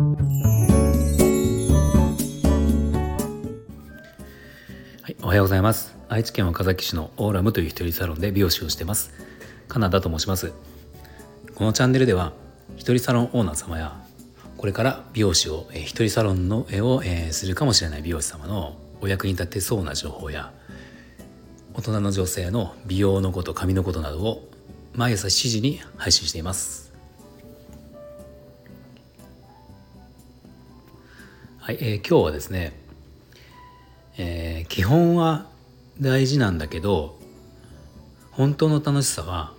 はい、おはようございます。愛知県岡崎市のオーラムという一人サロンで美容師をしてます。カナダと申します。このチャンネルでは一人サロンオーナー様やこれから美容師を、えー、一人サロンの絵を、えー、するかもしれない美容師様のお役に立てそうな情報や大人の女性の美容のこと髪のことなどを毎朝7時に配信しています。はい、えー、今日はですね、えー、基本は大事なんだけど本当の楽しさは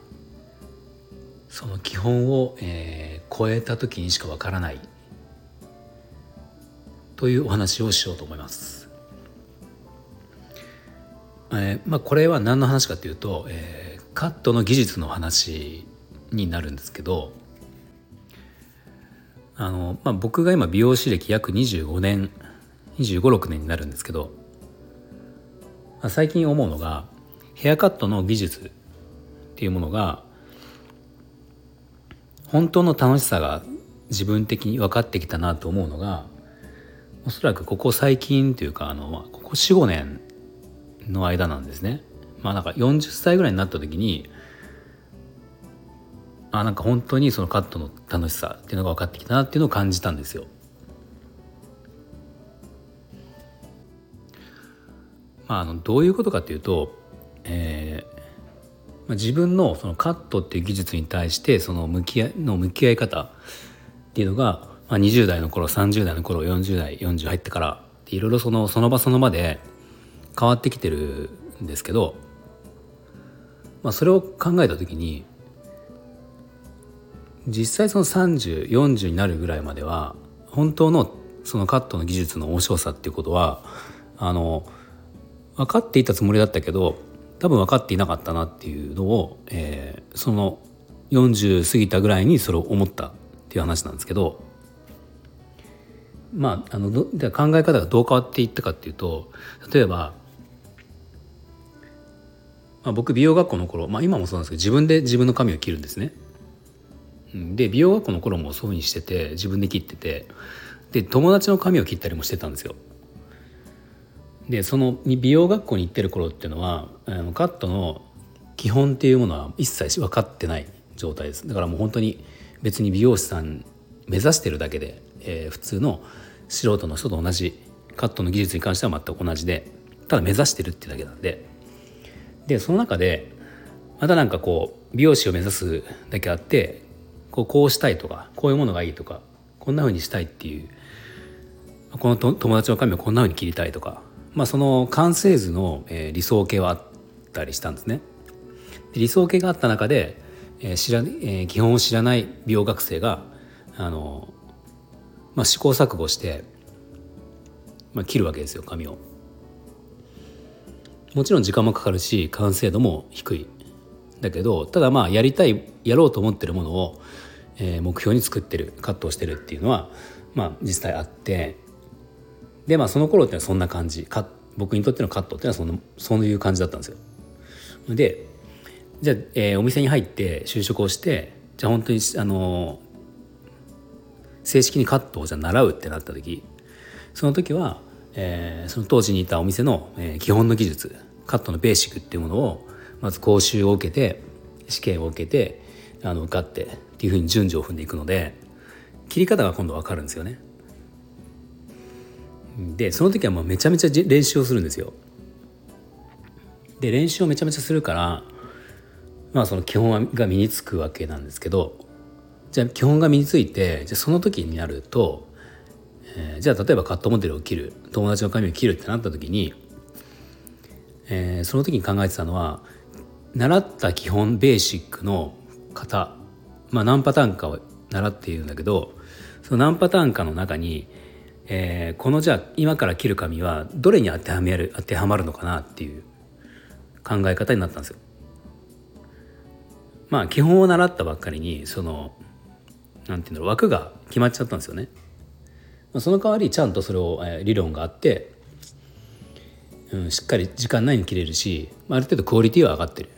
その基本を、えー、超えた時にしかわからないというお話をしようと思います。えー、まあ、これは何の話かというと、えー、カットの技術の話になるんですけどあの、まあ、僕が今美容師歴約25年2 5 6年になるんですけど、まあ、最近思うのがヘアカットの技術っていうものが本当の楽しさが自分的に分かってきたなと思うのがおそらくここ最近というかあのここ45年の間なんですね。まあなんか40歳ぐらいになった時にあなんか本当にそのカットの楽しさっていうのが分かってきたなっていうのを感じたんですよ。まあ、あのどういうことかっていうと、えーまあ、自分のそのカットっていう技術に対してその向き合いの向き合い方っていうのが、まあ、20代の頃30代の頃40代40入ってからいろいろそのその場その場で変わってきてるんですけど、まあ、それを考えた時に実際その3040になるぐらいまでは本当のそのカットの技術の面白さっていうことはあの分かっていたつもりだったけど多分分かっていなかったなっていうのを、えー、その40過ぎたぐらいにそれを思ったっていう話なんですけどまああの考え方がどう変わっていったかっていうと例えば、まあ、僕美容学校の頃、まあ、今もそうなんですけど自分で自分の髪を切るんですね。で美容学校の頃もそういうふうにしてて自分で切ってて。で友達の髪を切ったりもしてたんですよ。でその美容学校に行ってる頃っていうのはあのカットの基本っていうものは一切分かってない状態です。だからもう本当に別に美容師さん目指してるだけで、えー、普通の素人の人と同じカットの技術に関しては全く同じでただ目指してるってだけなんで。でその中でまたなんかこう美容師を目指すだけあってこうこうしたいとかこういうものがいいとかこんな風にしたいっていうこの友達の髪をこんな風に切りたいとか、まあ、その完成図の、え、理想形はあったりしたんですね。理想形があった中で、え知らえー、基本を知らない美容学生があの、まあ、試行錯誤して、まあ、切るわけですよ髪を。もちろん時間もかかるし完成度も低いだけどただまあやりたいやろうと思ってるものを、えー、目標に作ってるカットをしてるっていうのはまあ実際あってでまあその頃ってのはそんな感じか僕にとってのカットっていうのはそのそういう感じだったんですよ。でじゃあ、えー、お店に入って就職をしてじゃあ本当にあの正式にカットをじゃ習うってなった時その時は、えー、その当時にいたお店の、えー、基本の技術カットのベーシックっていうものをまず講習を受けて試験を受けてあの受かってっていうふうに順序を踏んでいくので切り方が今度分かるんですよね。でその時はもうめちゃめちゃ練習をするんですよ。で練習をめちゃめちゃするからまあその基本が身につくわけなんですけどじゃあ基本が身についてじゃその時になると、えー、じゃあ例えばカットモデルを切る友達の髪を切るってなった時に、えー、その時に考えてたのは習った基本ベーシックの型、まあ、何パターンかを習っているんだけどその何パターンかの中に、えー、このじゃあ今から切る紙はどれに当てはめる当てはまるのかなっていう考え方になったんですよ。まあ基本を習ったばっかりにそのなんていうんだろう枠が決まっちゃったんですよね。その代わりちゃんとそれを、えー、理論があって、うん、しっかり時間内に切れるしある程度クオリティは上がってる。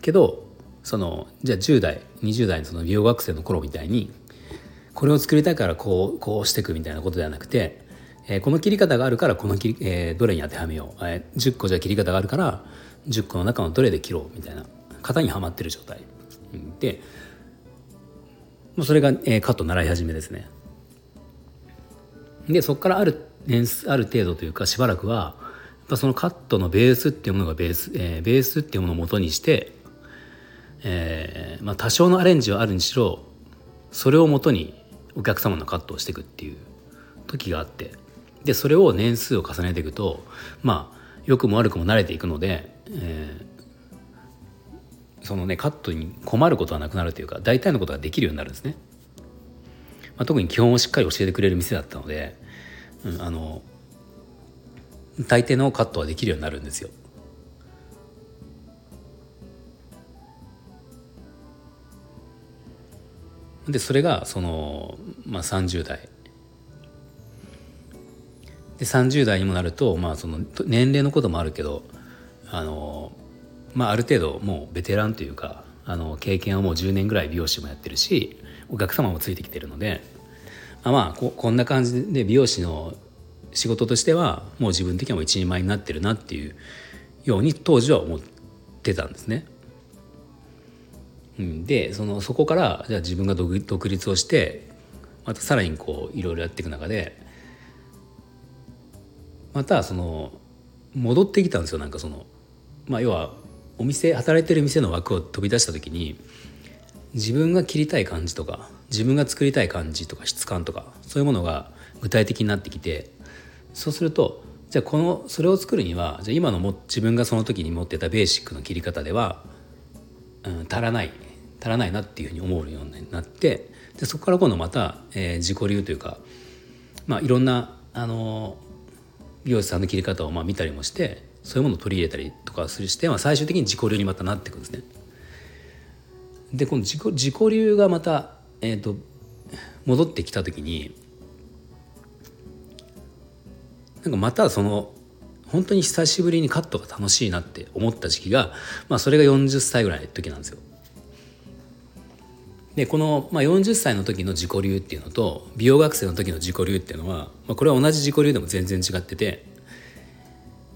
けどそのじゃあ10代20代のその美容学生の頃みたいにこれを作りたいからこうこうしていくみたいなことではなくて、えー、この切り方があるからこの切り、えー、どれに当てはめよう、えー、10個じゃ切り方があるから10個の中のどれで切ろうみたいな型にはまってる状態でもうそれが、えー、カット習い始めですね。でそこからある年数ある程度というかしばらくはやっぱそのカットのベースっていうものがベース、えー、ベースっていうものを元にして、えーまあ、多少のアレンジはあるにしろそれをもとにお客様のカットをしていくっていう時があってでそれを年数を重ねていくとまあ良くも悪くも慣れていくので、えー、そのねカットに困ることはなくなるというか大体のことができるようになるんですね。まあ、特に基本をしっかり教えてくれる店だったので、うん、あの大抵のカットはできるようになるんですよ。でそれがその、まあ、30代で30代にもなると、まあ、その年齢のこともあるけどあの、まあ、ある程度もうベテランというかあの経験はもう10年ぐらい美容師もやってるしお客様もついてきてるのであまあここんな感じで美容師の仕事としてはもう自分的には一人前になってるなっていうように当時は思ってたんですね。でそのそこからじゃあ自分が独立をしてまたさらにこういろいろやっていく中でまたその戻ってきたんですよなんかそのまあ要はお店働いてる店の枠を飛び出した時に自分が切りたい感じとか自分が作りたい感じとか質感とかそういうものが具体的になってきてそうするとじゃあこのそれを作るにはじゃあ今のも自分がその時に持ってたベーシックの切り方では、うん、足らない。足らないなっていうふうに思うようになってでそこから今度また、えー、自己流というか、まあ、いろんなあの美容師さんの切り方をまあ見たりもしてそういうものを取り入れたりとかするして、まあ、最終的に自己流にまたなっていくんですね。でこの自己自己流がまた、えーと、戻ってきた時になんかまたその本当に久しぶりにカットが楽しいなって思った時期が、まあ、それが40歳ぐらいの時なんですよ。でこの、まあ、40歳の時の自己流っていうのと美容学生の時の自己流っていうのは、まあ、これは同じ自己流でも全然違ってて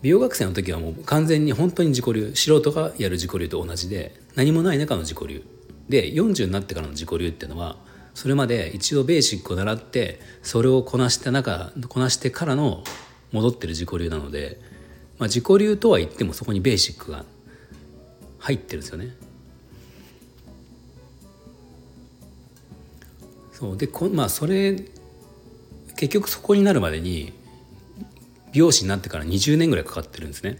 美容学生の時はもう完全に本当に自己流素人がやる自己流と同じで何もない中の自己流で40になってからの自己流っていうのはそれまで一度ベーシックを習ってそれをこなした中こなしてからの戻ってる自己流なので、まあ、自己流とは言ってもそこにベーシックが入ってるんですよね。そうでこまあそれ結局そこになるまでに美容師になってから20年ぐらいかかってるんですね。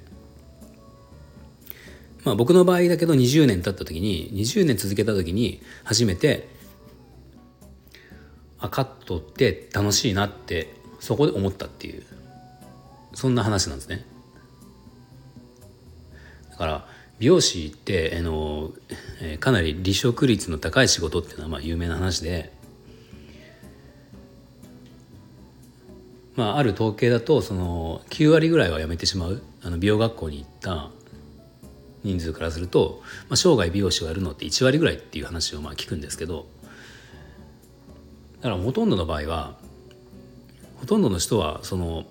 まあ僕の場合だけど20年経った時に20年続けた時に初めてあカットって楽しいなってそこで思ったっていうそんな話なんですね。だから美容師ってあの、えかなり離職率の高い仕事っていうのはまあ有名な話でまあ、ある統計だとその9割ぐらいは辞めてしまうあの美容学校に行った人数からすると、まあ、生涯美容師をやるのって1割ぐらいっていう話をまあ聞くんですけどだからほとんどの場合はほとんどの人はその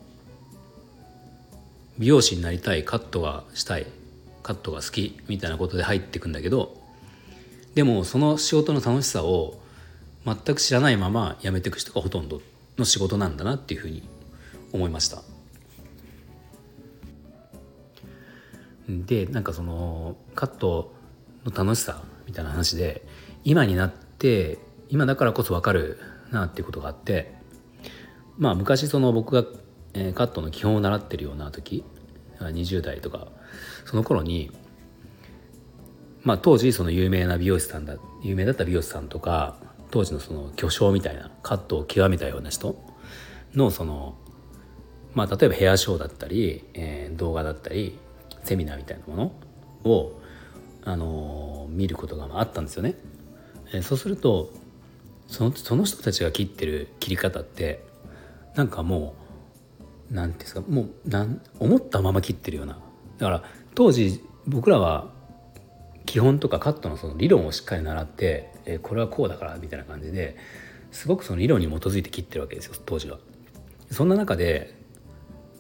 美容師になりたいカットがしたいカットが好きみたいなことで入ってくんだけどでもその仕事の楽しさを全く知らないまま辞めていく人がほとんどの仕事なんだなっていうふうに思いました。でなんかそのカットの楽しさみたいな話で今になって今だからこそ分かるなっていうことがあってまあ昔その僕が、え、カットの基本を習ってるような時20代とかその頃にまあ当時その有名な美容師さんだ有名だった美容師さんとか当時のその巨匠みたいなカットを極めたような人のそのまあ例えばヘアショーだったり、えー、動画だったりセミナーみたいなものを、あのー、見ることがあったんですよね。えー、そうするとそのその人たちが切ってる切り方ってなんかもう何ていうんですかもうなん思ったまま切ってるようなだから当時僕らは基本とかカットのその理論をしっかり習って、えー、これはこうだからみたいな感じですごくその理論に基づいて切ってるわけですよ当時は。そんな中で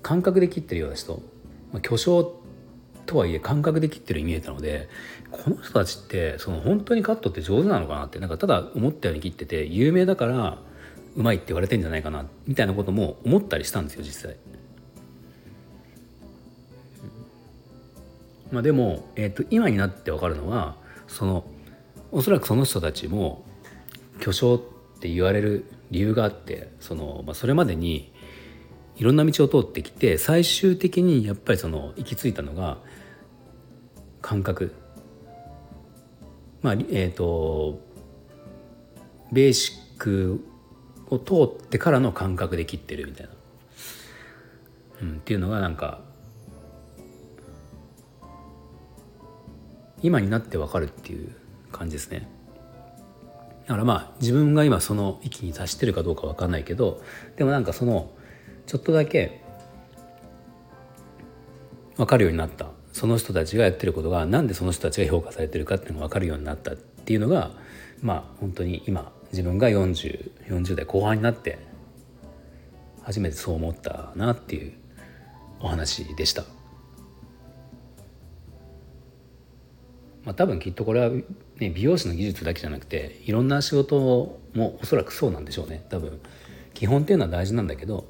感覚で切ってるような人、まあ、巨匠とはいえ感覚で切ってるように見えたのでこの人たちってその本当にカットって上手なのかなってなんかただ思ったように切ってて有名だからうまいって言われてんじゃないかなみたいなことも思ったりしたんですよ実際。まあ、でも、えー、と今になって分かるのはそのおそらくその人たちも巨匠って言われる理由があってその、まあ、それまでにいろんな道を通ってきて最終的にやっぱりその行き着いたのが感覚まあえっ、ー、とベーシックを通ってからの感覚で切ってるみたいな、うん、っていうのがなんか今になってわかるっていう感じですね。だからまあ自分が今その域に達してるかどうか分かんないけどでもなんかそのちょっとだけ分かるようになったその人たちがやってることが何でその人たちが評価されてるかっていうのが分かるようになったっていうのがまあ本当に今自分が4040 40代後半になって初めてそう思ったなっていうお話でした。まあ、多分きっとこれは、ね、美容師の技術だけじゃなくていろんな仕事もおそらくそうなんでしょうね多分基本っていうのは大事なんだけど、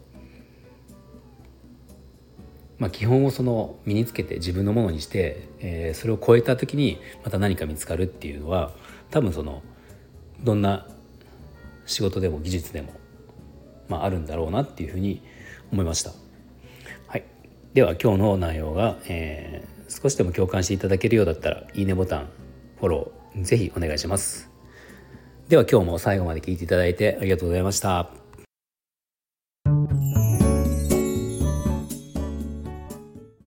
まあ、基本をその身につけて自分のものにして、えー、それを超えた時にまた何か見つかるっていうのは多分そのどんな仕事でも技術でも、まあ、あるんだろうなっていうふうに思いました。はい、では今日の内容が、えー少しでも共感していただけるようだったらいいねボタンフォローぜひお願いします。では今日も最後まで聞いていただいてありがとうございました。